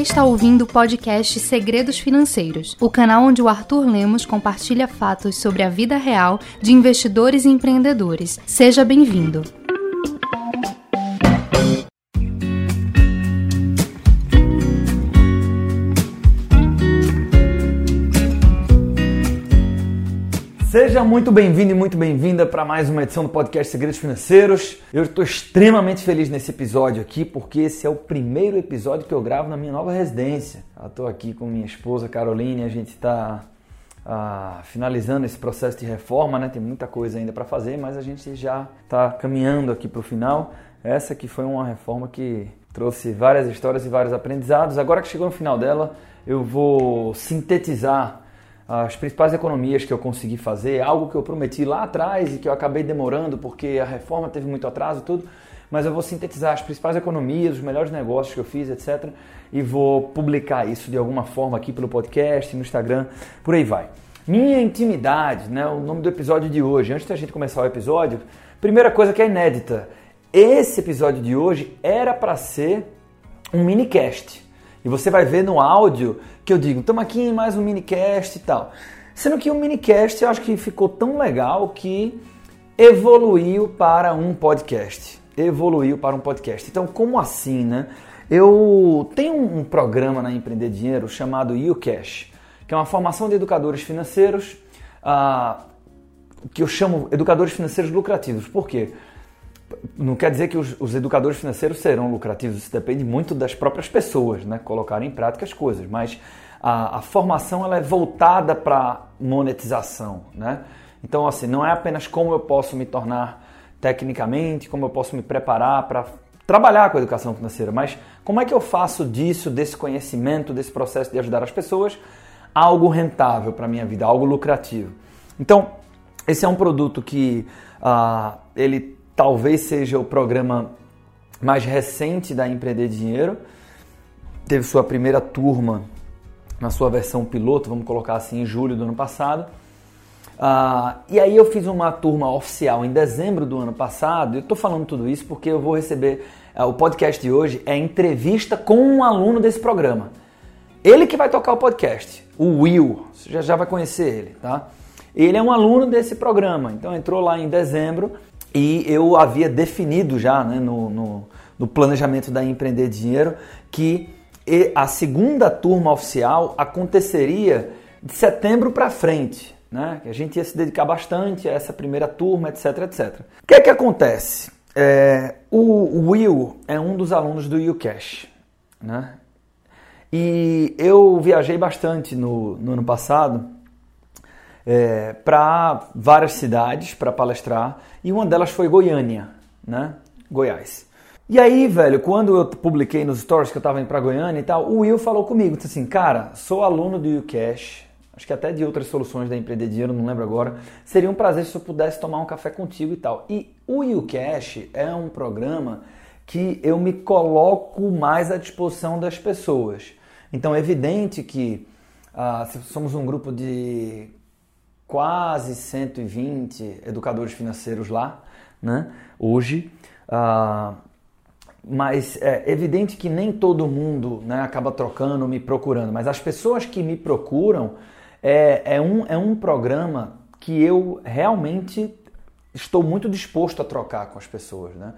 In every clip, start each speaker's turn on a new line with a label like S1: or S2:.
S1: está ouvindo o podcast Segredos Financeiros, o canal onde o Arthur Lemos compartilha fatos sobre a vida real de investidores e empreendedores. Seja bem-vindo.
S2: Seja muito bem-vindo e muito bem-vinda para mais uma edição do podcast Segredos Financeiros. Eu estou extremamente feliz nesse episódio aqui porque esse é o primeiro episódio que eu gravo na minha nova residência. Estou aqui com minha esposa Caroline, a gente está ah, finalizando esse processo de reforma, né? Tem muita coisa ainda para fazer, mas a gente já está caminhando aqui para o final. Essa que foi uma reforma que trouxe várias histórias e vários aprendizados. Agora que chegou no final dela, eu vou sintetizar as principais economias que eu consegui fazer, algo que eu prometi lá atrás e que eu acabei demorando porque a reforma teve muito atraso e tudo, mas eu vou sintetizar as principais economias, os melhores negócios que eu fiz, etc. E vou publicar isso de alguma forma aqui pelo podcast, no Instagram, por aí vai. Minha intimidade, né, o nome do episódio de hoje. Antes da gente começar o episódio, primeira coisa que é inédita. Esse episódio de hoje era para ser um minicast. E você vai ver no áudio que eu digo, estamos aqui em mais um minicast e tal. Sendo que o minicast eu acho que ficou tão legal que evoluiu para um podcast. Evoluiu para um podcast. Então, como assim, né? Eu tenho um programa na Empreender Dinheiro chamado YouCash, que é uma formação de educadores financeiros, uh, que eu chamo educadores financeiros lucrativos. Por quê? Não quer dizer que os, os, educadores financeiros serão lucrativos, isso depende muito das próprias pessoas, né? Colocarem em prática as coisas, mas a, a formação ela é voltada para monetização, né? Então, assim, não é apenas como eu posso me tornar tecnicamente, como eu posso me preparar para trabalhar com a educação financeira, mas como é que eu faço disso, desse conhecimento, desse processo de ajudar as pessoas, algo rentável para a minha vida, algo lucrativo. Então, esse é um produto que uh, ele talvez seja o programa mais recente da Empreender Dinheiro. Teve sua primeira turma na sua versão piloto, vamos colocar assim, em julho do ano passado. Uh, e aí eu fiz uma turma oficial em dezembro do ano passado. Eu estou falando tudo isso porque eu vou receber uh, o podcast de hoje é entrevista com um aluno desse programa. Ele que vai tocar o podcast, o Will. Você já, já vai conhecer ele, tá? Ele é um aluno desse programa, então entrou lá em dezembro e eu havia definido já né, no, no, no planejamento da Empreender Dinheiro que a segunda turma oficial aconteceria de setembro para frente. Né? A gente ia se dedicar bastante a essa primeira turma, etc, etc. O que é que acontece? É, o Will é um dos alunos do UCash, né? E eu viajei bastante no, no ano passado é, para várias cidades para palestrar e uma delas foi Goiânia, né? Goiás. E aí, velho, quando eu publiquei nos stories que eu tava indo pra Goiânia e tal, o Will falou comigo, disse assim, cara, sou aluno do UCash, acho que até de outras soluções da Empreender Dinheiro, não lembro agora, seria um prazer se eu pudesse tomar um café contigo e tal. E o UCash é um programa que eu me coloco mais à disposição das pessoas. Então é evidente que ah, somos um grupo de quase 120 educadores financeiros lá, né? Hoje, uh, mas é evidente que nem todo mundo né, acaba trocando, me procurando, mas as pessoas que me procuram é, é, um, é um programa que eu realmente estou muito disposto a trocar com as pessoas, né?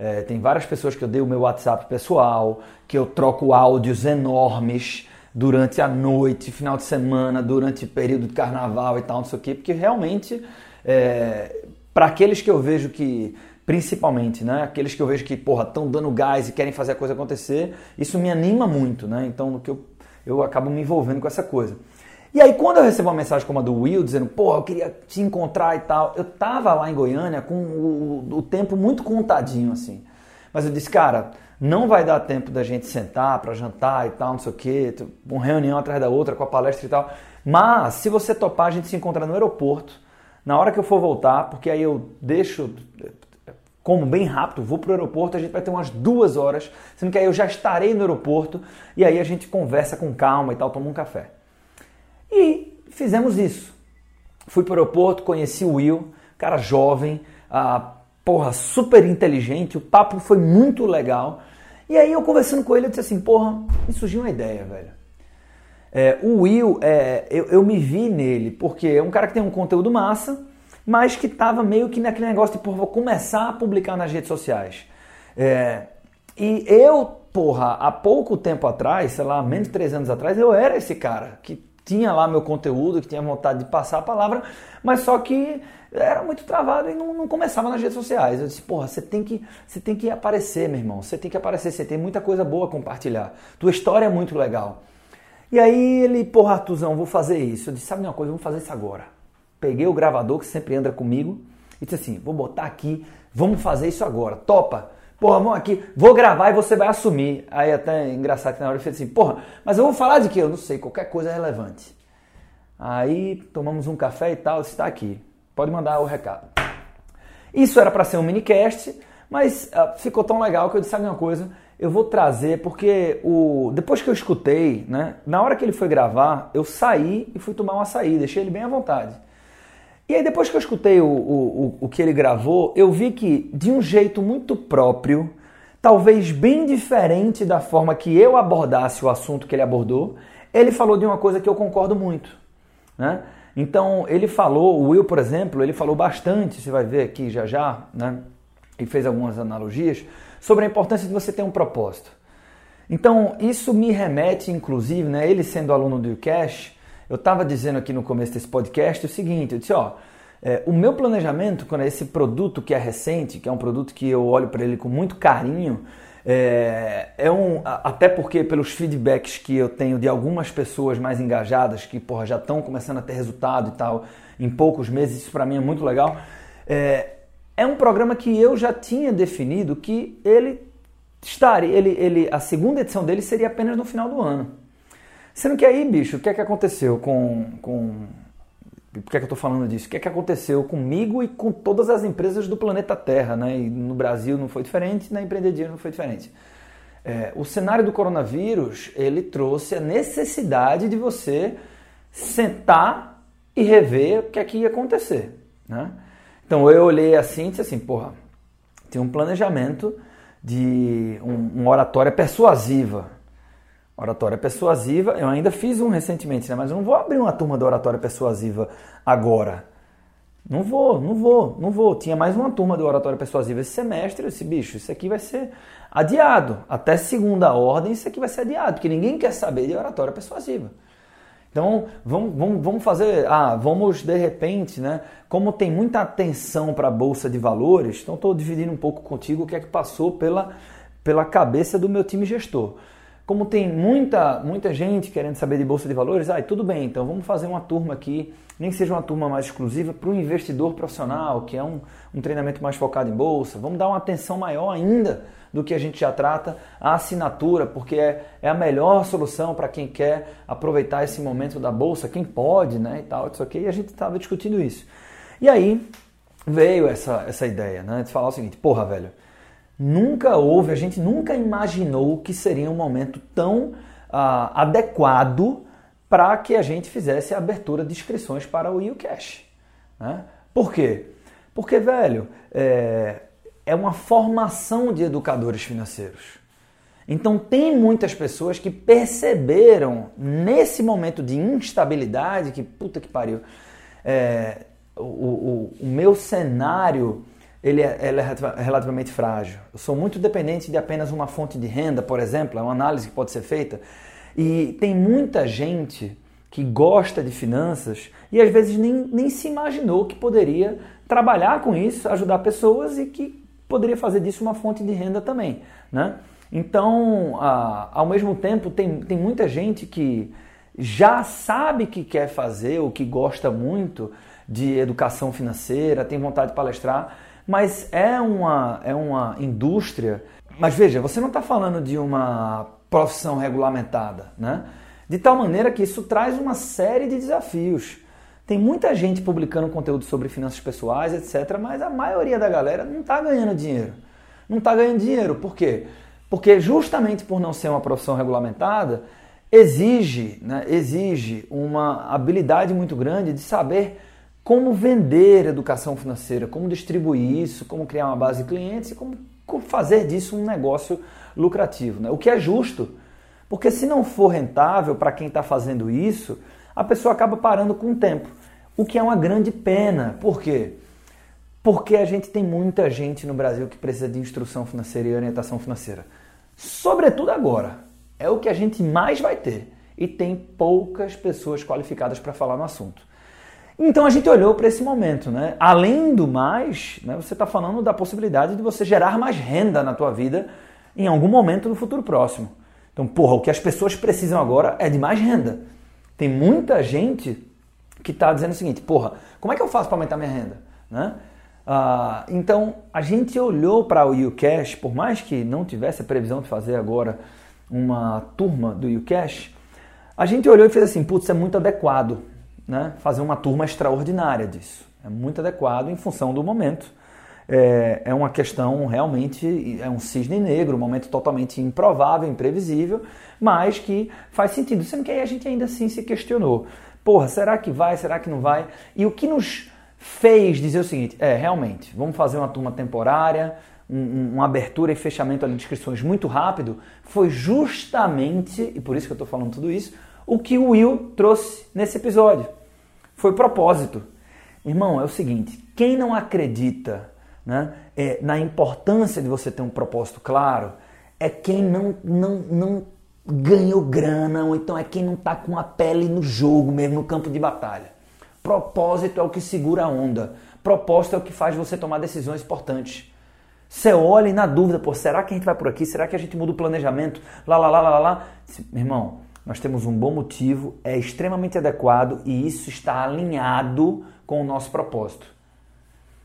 S2: É, tem várias pessoas que eu dei o meu WhatsApp pessoal, que eu troco áudios enormes, durante a noite, final de semana, durante período de carnaval e tal, não sei o quê, porque realmente, é, para aqueles que eu vejo que, principalmente, né, aqueles que eu vejo que, porra, estão dando gás e querem fazer a coisa acontecer, isso me anima muito, né, então que eu, eu acabo me envolvendo com essa coisa. E aí, quando eu recebo uma mensagem como a do Will, dizendo, pô, eu queria te encontrar e tal, eu tava lá em Goiânia com o, o tempo muito contadinho, assim. Mas eu disse, cara, não vai dar tempo da gente sentar para jantar e tal, não sei o quê, uma reunião atrás da outra com a palestra e tal. Mas, se você topar, a gente se encontra no aeroporto, na hora que eu for voltar, porque aí eu deixo, como bem rápido, vou pro aeroporto, a gente vai ter umas duas horas, sendo que aí eu já estarei no aeroporto e aí a gente conversa com calma e tal, toma um café. E fizemos isso. Fui pro aeroporto, conheci o Will, cara jovem, ah, porra, super inteligente, o papo foi muito legal. E aí eu conversando com ele, eu disse assim, porra, me surgiu uma ideia, velho. É, o Will, é, eu, eu me vi nele, porque é um cara que tem um conteúdo massa, mas que tava meio que naquele negócio de, porra, vou começar a publicar nas redes sociais. É, e eu, porra, há pouco tempo atrás, sei lá, menos de três anos atrás, eu era esse cara que tinha lá meu conteúdo, que tinha vontade de passar a palavra, mas só que era muito travado e não, não, começava nas redes sociais. Eu disse, porra, você tem, que, você tem que aparecer, meu irmão. Você tem que aparecer, você tem muita coisa boa a compartilhar. Tua história é muito legal. E aí ele, porra, Artuzão, vou fazer isso. Eu disse, sabe uma coisa, vamos fazer isso agora. Peguei o gravador que sempre anda comigo e disse assim, vou botar aqui, vamos fazer isso agora. Topa? Porra, vamos aqui, vou gravar e você vai assumir. Aí até é engraçado que na hora ele fez assim, porra, mas eu vou falar de quê? Eu não sei, qualquer coisa é relevante. Aí tomamos um café e tal, está aqui. Pode mandar o recado. Isso era para ser um minicast, mas uh, ficou tão legal que eu disse, sabe uma coisa? Eu vou trazer, porque o depois que eu escutei, né, na hora que ele foi gravar, eu saí e fui tomar um açaí, deixei ele bem à vontade. E aí depois que eu escutei o, o, o que ele gravou, eu vi que de um jeito muito próprio, talvez bem diferente da forma que eu abordasse o assunto que ele abordou, ele falou de uma coisa que eu concordo muito. Né? Então ele falou, o Will, por exemplo, ele falou bastante, você vai ver aqui já já, né? e fez algumas analogias, sobre a importância de você ter um propósito. Então isso me remete, inclusive, né, ele sendo aluno do UCash, eu estava dizendo aqui no começo desse podcast o seguinte, eu disse, ó, é, o meu planejamento, quando é esse produto que é recente, que é um produto que eu olho para ele com muito carinho, é, é, um, até porque pelos feedbacks que eu tenho de algumas pessoas mais engajadas, que porra, já estão começando a ter resultado e tal, em poucos meses, isso para mim é muito legal. É, é um programa que eu já tinha definido que ele estaria, ele, ele, a segunda edição dele seria apenas no final do ano. Sendo que aí, bicho, o que é que aconteceu com. com por que é que eu estou falando disso? O que é que aconteceu comigo e com todas as empresas do planeta Terra, né? E no Brasil não foi diferente, na Empreender não foi diferente. É, o cenário do coronavírus, ele trouxe a necessidade de você sentar e rever o que é que ia acontecer, né? Então eu olhei assim e disse assim, porra, tem um planejamento de um, uma oratória persuasiva, Oratória persuasiva, eu ainda fiz um recentemente, né? mas eu não vou abrir uma turma de oratória persuasiva agora. Não vou, não vou, não vou. Tinha mais uma turma de oratória persuasiva esse semestre. Esse bicho, isso aqui vai ser adiado. Até segunda ordem, isso aqui vai ser adiado, porque ninguém quer saber de oratória persuasiva. Então, vamos, vamos, vamos fazer. Ah, vamos de repente, né? Como tem muita atenção para a bolsa de valores, então estou dividindo um pouco contigo o que é que passou pela, pela cabeça do meu time gestor como tem muita, muita gente querendo saber de bolsa de valores, ah, tudo bem, então vamos fazer uma turma aqui, nem que seja uma turma mais exclusiva para o investidor profissional, que é um, um treinamento mais focado em bolsa. Vamos dar uma atenção maior ainda do que a gente já trata à assinatura, porque é, é a melhor solução para quem quer aproveitar esse momento da bolsa, quem pode, né, e tal, isso aqui, e a gente estava discutindo isso. E aí veio essa, essa ideia, né, de falar o seguinte, porra, velho, Nunca houve, a gente nunca imaginou que seria um momento tão ah, adequado para que a gente fizesse a abertura de inscrições para o YouCash. Né? Por quê? Porque, velho, é, é uma formação de educadores financeiros. Então, tem muitas pessoas que perceberam nesse momento de instabilidade, que puta que pariu, é, o, o, o meu cenário ele é, é relativamente frágil. Eu sou muito dependente de apenas uma fonte de renda, por exemplo, é uma análise que pode ser feita. E tem muita gente que gosta de finanças e às vezes nem, nem se imaginou que poderia trabalhar com isso, ajudar pessoas e que poderia fazer disso uma fonte de renda também. Né? Então, ah, ao mesmo tempo, tem, tem muita gente que já sabe que quer fazer ou que gosta muito de educação financeira, tem vontade de palestrar, mas é uma, é uma indústria. Mas veja, você não está falando de uma profissão regulamentada, né? De tal maneira que isso traz uma série de desafios. Tem muita gente publicando conteúdo sobre finanças pessoais, etc., mas a maioria da galera não está ganhando dinheiro. Não está ganhando dinheiro. Por quê? Porque justamente por não ser uma profissão regulamentada, exige, né, exige uma habilidade muito grande de saber como vender educação financeira, como distribuir isso, como criar uma base de clientes e como fazer disso um negócio lucrativo, né? o que é justo. Porque se não for rentável para quem está fazendo isso, a pessoa acaba parando com o tempo. O que é uma grande pena. Por quê? Porque a gente tem muita gente no Brasil que precisa de instrução financeira e orientação financeira. Sobretudo agora. É o que a gente mais vai ter. E tem poucas pessoas qualificadas para falar no assunto. Então a gente olhou para esse momento, né? Além do mais, né, você está falando da possibilidade de você gerar mais renda na tua vida em algum momento no futuro próximo. Então, porra, o que as pessoas precisam agora é de mais renda. Tem muita gente que está dizendo o seguinte, porra, como é que eu faço para aumentar minha renda? Né? Ah, então, a gente olhou para o UCash, por mais que não tivesse a previsão de fazer agora uma turma do UCash, a gente olhou e fez assim, putz, é muito adequado né, fazer uma turma extraordinária disso. É muito adequado em função do momento. É, é uma questão realmente, é um cisne negro, um momento totalmente improvável, imprevisível, mas que faz sentido. Sendo que aí a gente ainda assim se questionou. Porra, será que vai, será que não vai? E o que nos fez dizer o seguinte, é, realmente, vamos fazer uma turma temporária, um, uma abertura e fechamento ali de inscrições muito rápido, foi justamente, e por isso que eu estou falando tudo isso, o que o Will trouxe nesse episódio foi propósito. Irmão, é o seguinte: quem não acredita né, é, na importância de você ter um propósito claro é quem não, não, não ganhou grana, ou então é quem não está com a pele no jogo mesmo, no campo de batalha. Propósito é o que segura a onda. Propósito é o que faz você tomar decisões importantes. Você olha e na dúvida, pô, será que a gente vai por aqui? Será que a gente muda o planejamento? Lá, lá, lá, lá, lá. Irmão, nós temos um bom motivo, é extremamente adequado e isso está alinhado com o nosso propósito.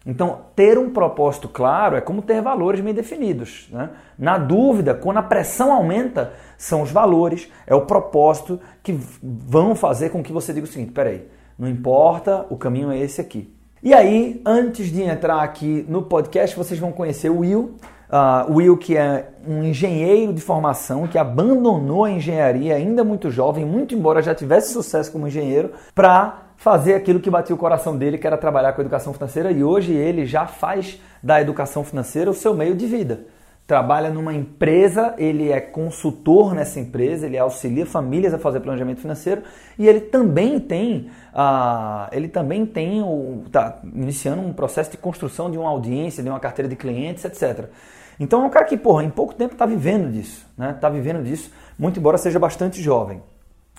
S2: Então, ter um propósito claro é como ter valores bem definidos. Né? Na dúvida, quando a pressão aumenta, são os valores, é o propósito que vão fazer com que você diga o seguinte: peraí, não importa, o caminho é esse aqui. E aí, antes de entrar aqui no podcast, vocês vão conhecer o Will, Uh, Will, que é um engenheiro de formação, que abandonou a engenharia ainda muito jovem, muito embora já tivesse sucesso como engenheiro, para fazer aquilo que batia o coração dele, que era trabalhar com educação financeira, e hoje ele já faz da educação financeira o seu meio de vida. Trabalha numa empresa, ele é consultor nessa empresa, ele auxilia famílias a fazer planejamento financeiro e ele também tem, uh, ele também tem, está iniciando um processo de construção de uma audiência, de uma carteira de clientes, etc. Então é um cara que, porra, em pouco tempo está vivendo disso, né? Está vivendo disso, muito embora seja bastante jovem.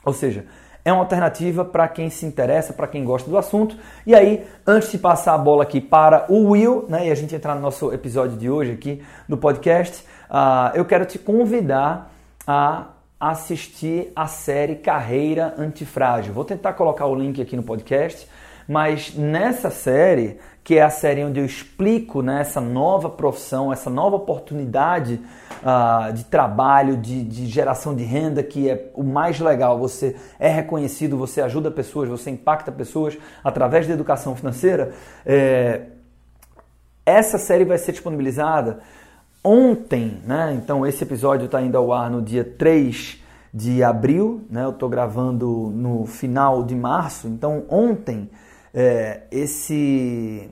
S2: Ou seja, é uma alternativa para quem se interessa, para quem gosta do assunto. E aí, antes de passar a bola aqui para o Will, né, e a gente entrar no nosso episódio de hoje aqui no podcast, uh, eu quero te convidar a assistir a série Carreira Antifrágil. Vou tentar colocar o link aqui no podcast, mas nessa série que é a série onde eu explico né, essa nova profissão, essa nova oportunidade uh, de trabalho, de, de, geração de renda, que é o mais legal. Você é reconhecido, você ajuda pessoas, você impacta pessoas através da educação financeira. É... Essa série vai ser disponibilizada ontem, né? Então esse episódio está indo ao ar no dia 3 de abril, né? Eu estou gravando no final de março, então ontem é, esse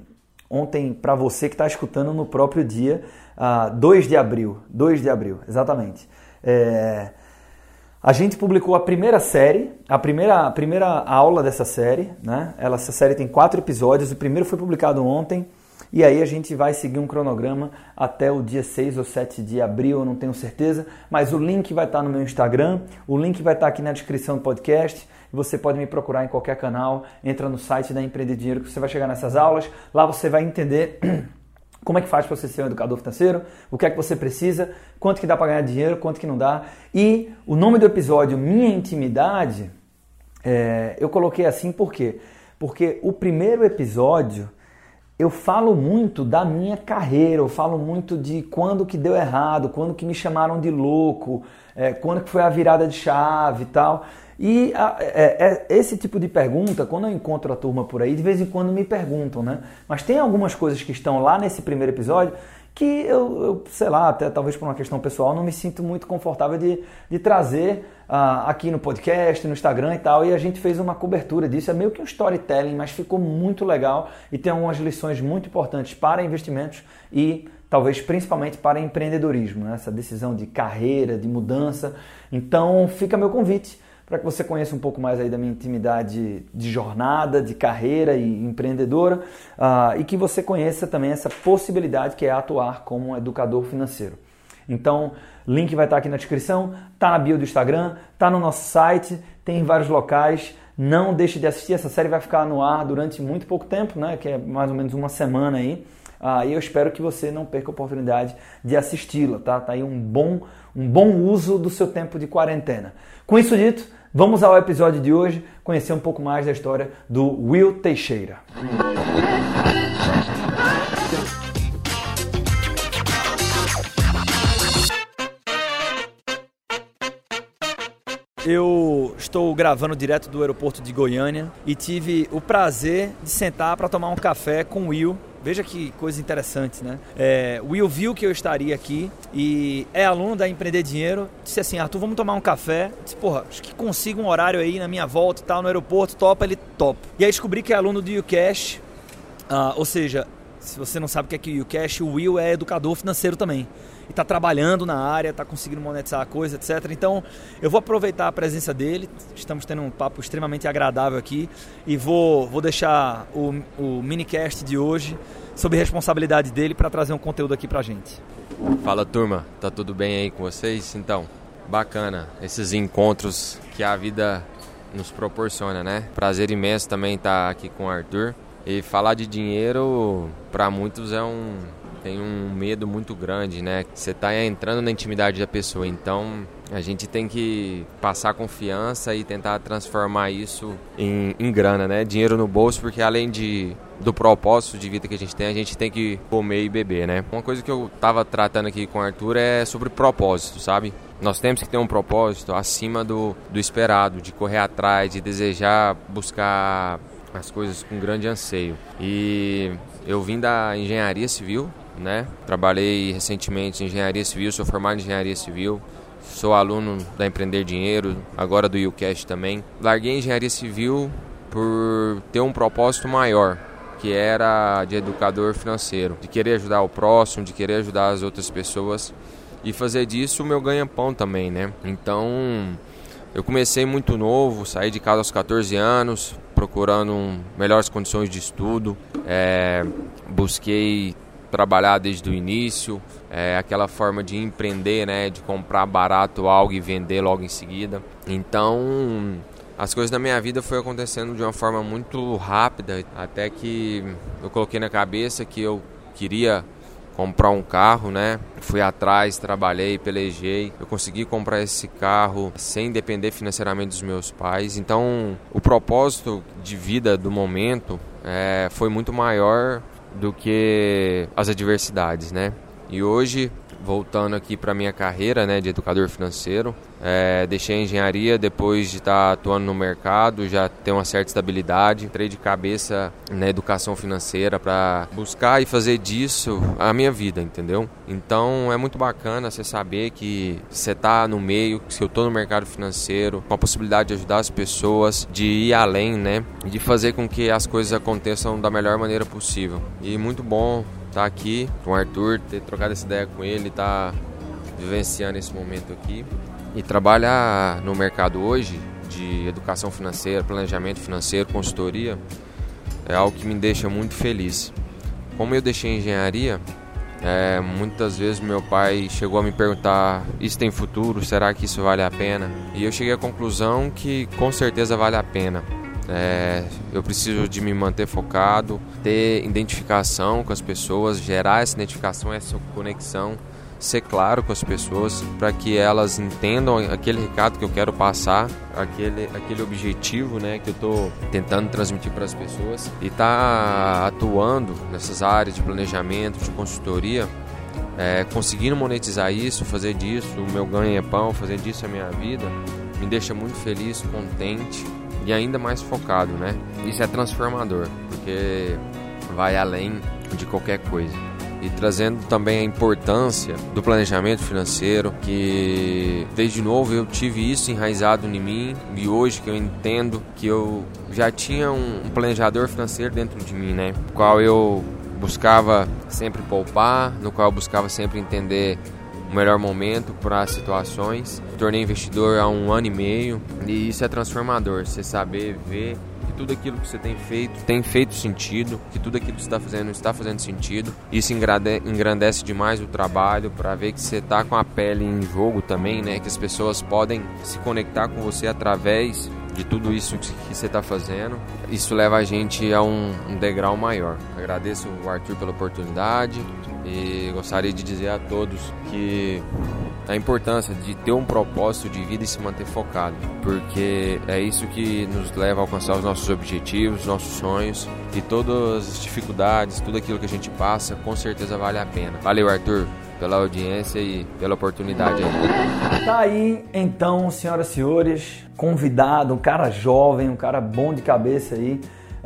S2: ontem para você que está escutando no próprio dia, uh, 2 de abril, 2 de abril, exatamente. É, a gente publicou a primeira série, a primeira, a primeira aula dessa série, né? Ela, essa série tem quatro episódios, o primeiro foi publicado ontem, e aí a gente vai seguir um cronograma até o dia 6 ou 7 de abril, eu não tenho certeza, mas o link vai estar no meu Instagram, o link vai estar aqui na descrição do podcast. Você pode me procurar em qualquer canal, entra no site da Empreender Dinheiro que você vai chegar nessas aulas. Lá você vai entender como é que faz para você ser um educador financeiro, o que é que você precisa, quanto que dá para ganhar dinheiro, quanto que não dá. E o nome do episódio, Minha Intimidade, é, eu coloquei assim por quê? Porque o primeiro episódio eu falo muito da minha carreira, eu falo muito de quando que deu errado, quando que me chamaram de louco, é, quando que foi a virada de chave e tal. E a, é, é, esse tipo de pergunta, quando eu encontro a turma por aí, de vez em quando me perguntam, né? Mas tem algumas coisas que estão lá nesse primeiro episódio que eu, eu sei lá, até talvez por uma questão pessoal, não me sinto muito confortável de, de trazer uh, aqui no podcast, no Instagram e tal. E a gente fez uma cobertura disso, é meio que um storytelling, mas ficou muito legal e tem algumas lições muito importantes para investimentos e talvez principalmente para empreendedorismo, né? essa decisão de carreira, de mudança. Então fica meu convite para que você conheça um pouco mais aí da minha intimidade de jornada, de carreira e empreendedora uh, e que você conheça também essa possibilidade que é atuar como um educador financeiro. Então, link vai estar aqui na descrição, tá na bio do Instagram, tá no nosso site, tem em vários locais. Não deixe de assistir, essa série vai ficar no ar durante muito pouco tempo, né? Que é mais ou menos uma semana aí. Ah, e eu espero que você não perca a oportunidade de assisti-la, tá? Tá aí um bom, um bom uso do seu tempo de quarentena. Com isso dito, vamos ao episódio de hoje, conhecer um pouco mais da história do Will Teixeira. Eu estou gravando direto do aeroporto de Goiânia e tive o prazer de sentar para tomar um café com o Will. Veja que coisa interessante, né? É, Will viu que eu estaria aqui e é aluno da Empreender Dinheiro. Disse assim: Arthur, vamos tomar um café. Disse, porra, acho que consigo um horário aí na minha volta e tal, no aeroporto, topa, ele top. E aí descobri que é aluno do UCash, uh, ou seja, se você não sabe o que é que o UCash, o Will é educador financeiro também e está trabalhando na área, está conseguindo monetizar a coisa, etc. Então, eu vou aproveitar a presença dele. Estamos tendo um papo extremamente agradável aqui e vou, vou deixar o, o minicast de hoje sob responsabilidade dele para trazer um conteúdo aqui para gente.
S3: Fala turma, tá tudo bem aí com vocês? Então, bacana esses encontros que a vida nos proporciona, né? Prazer imenso também estar aqui com o Arthur. E falar de dinheiro para muitos é um tem um medo muito grande, né? Você está entrando na intimidade da pessoa, então a gente tem que passar confiança e tentar transformar isso em, em grana, né? Dinheiro no bolso, porque além de do propósito de vida que a gente tem, a gente tem que comer e beber, né? Uma coisa que eu estava tratando aqui com o Arthur é sobre propósito, sabe? Nós temos que ter um propósito acima do, do esperado, de correr atrás, de desejar buscar as coisas com grande anseio. E eu vim da engenharia civil, né? Trabalhei recentemente em engenharia civil, sou formado em engenharia civil, sou aluno da Empreender Dinheiro, agora do UCast também. Larguei engenharia civil por ter um propósito maior, que era de educador financeiro, de querer ajudar o próximo, de querer ajudar as outras pessoas e fazer disso o meu ganha-pão também, né? Então, eu comecei muito novo, saí de casa aos 14 anos, procurando melhores condições de estudo, é, busquei trabalhar desde o início, é, aquela forma de empreender, né, de comprar barato algo e vender logo em seguida. Então, as coisas na minha vida foi acontecendo de uma forma muito rápida, até que eu coloquei na cabeça que eu queria comprar um carro, né? Fui atrás, trabalhei, pelejei. Eu consegui comprar esse carro sem depender financeiramente dos meus pais. Então, o propósito de vida do momento é, foi muito maior do que as adversidades, né? E hoje, voltando aqui para minha carreira, né, de educador financeiro, é, deixei a engenharia depois de estar tá atuando no mercado, já ter uma certa estabilidade. Entrei de cabeça na educação financeira para buscar e fazer disso a minha vida, entendeu? Então é muito bacana você saber que você está no meio, que eu estou no mercado financeiro, com a possibilidade de ajudar as pessoas, de ir além, né? De fazer com que as coisas aconteçam da melhor maneira possível. E muito bom estar tá aqui com o Arthur, ter trocado essa ideia com ele, estar tá vivenciando esse momento aqui. E trabalhar no mercado hoje de educação financeira, planejamento financeiro, consultoria, é algo que me deixa muito feliz. Como eu deixei engenharia, é, muitas vezes meu pai chegou a me perguntar: isso tem futuro? Será que isso vale a pena? E eu cheguei à conclusão que com certeza vale a pena. É, eu preciso de me manter focado, ter identificação com as pessoas, gerar essa identificação, essa conexão ser claro com as pessoas para que elas entendam aquele recado que eu quero passar, aquele, aquele objetivo né, que eu estou tentando transmitir para as pessoas e tá atuando nessas áreas de planejamento, de consultoria, é, conseguindo monetizar isso, fazer disso o meu ganha-pão, fazer disso a minha vida, me deixa muito feliz, contente e ainda mais focado, né? Isso é transformador, porque vai além de qualquer coisa e trazendo também a importância do planejamento financeiro, que desde novo eu tive isso enraizado em mim e hoje que eu entendo que eu já tinha um planejador financeiro dentro de mim, né? Qual eu buscava sempre poupar, no qual eu buscava sempre entender o melhor momento para as situações. Tornei investidor há um ano e meio e isso é transformador. Você saber ver que tudo aquilo que você tem feito tem feito sentido, que tudo aquilo que você está fazendo está fazendo sentido. Isso engrandece demais o trabalho para ver que você está com a pele em jogo também, né? Que as pessoas podem se conectar com você através de tudo isso que você está fazendo. Isso leva a gente a um, um degrau maior. Agradeço o Arthur pela oportunidade e gostaria de dizer a todos que a importância de ter um propósito de vida e se manter focado, porque é isso que nos leva a alcançar os nossos objetivos, nossos sonhos e todas as dificuldades, tudo aquilo que a gente passa, com certeza vale a pena. Valeu, Arthur pela audiência e pela oportunidade aí.
S2: Tá aí, então, senhoras e senhores, convidado, um cara jovem, um cara bom de cabeça aí,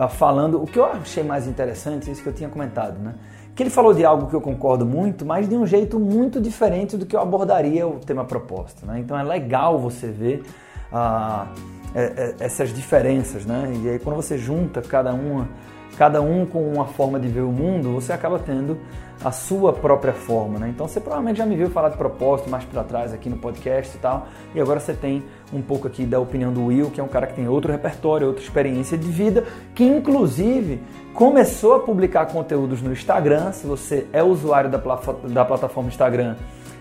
S2: falando o que eu achei mais interessante, isso que eu tinha comentado, né? Que ele falou de algo que eu concordo muito, mas de um jeito muito diferente do que eu abordaria o tema proposto, né? Então é legal você ver ah, é, é, essas diferenças, né? E aí quando você junta cada uma cada um com uma forma de ver o mundo, você acaba tendo a sua própria forma, né? Então você provavelmente já me viu falar de propósito mais para trás aqui no podcast e tal, e agora você tem um pouco aqui da opinião do Will, que é um cara que tem outro repertório, outra experiência de vida, que inclusive começou a publicar conteúdos no Instagram. Se você é usuário da, da plataforma Instagram,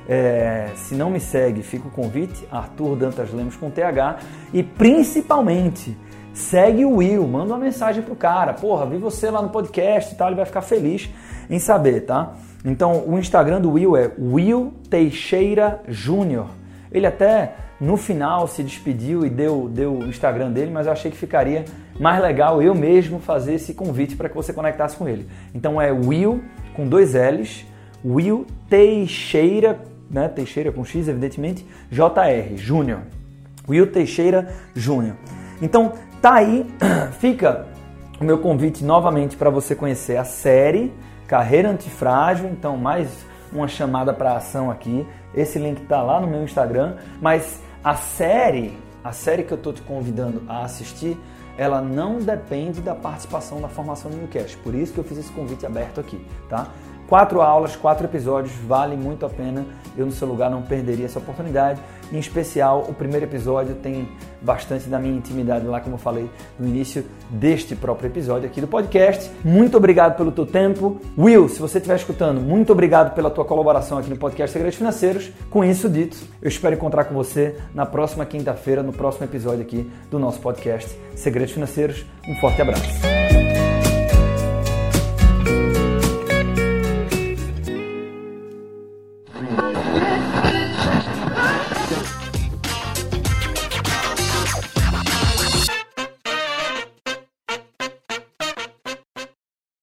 S2: é, se não me segue, fica o convite, Arthur Dantas Lemos com TH, e principalmente segue o Will, manda uma mensagem pro cara, porra, vi você lá no podcast e tal, ele vai ficar feliz em saber, tá? Então, o Instagram do Will é Will Teixeira Júnior. Ele até no final se despediu e deu, deu o Instagram dele, mas eu achei que ficaria mais legal eu mesmo fazer esse convite para que você conectasse com ele. Então é Will com dois L's, Will Teixeira, né? Teixeira com X, evidentemente, JR, Júnior. Will Teixeira Júnior. Então, Tá aí, fica o meu convite novamente para você conhecer a série Carreira Antifrágil. Então, mais uma chamada para ação aqui. Esse link está lá no meu Instagram. Mas a série, a série que eu estou te convidando a assistir, ela não depende da participação da formação do Newcast. Por isso que eu fiz esse convite aberto aqui, tá? Quatro aulas, quatro episódios, vale muito a pena. Eu no seu lugar não perderia essa oportunidade. Em especial, o primeiro episódio tem bastante da minha intimidade lá, como eu falei no início deste próprio episódio aqui do podcast. Muito obrigado pelo teu tempo. Will, se você estiver escutando, muito obrigado pela tua colaboração aqui no podcast Segredos Financeiros. Com isso dito, eu espero encontrar com você na próxima quinta-feira, no próximo episódio aqui do nosso podcast Segredos Financeiros. Um forte abraço.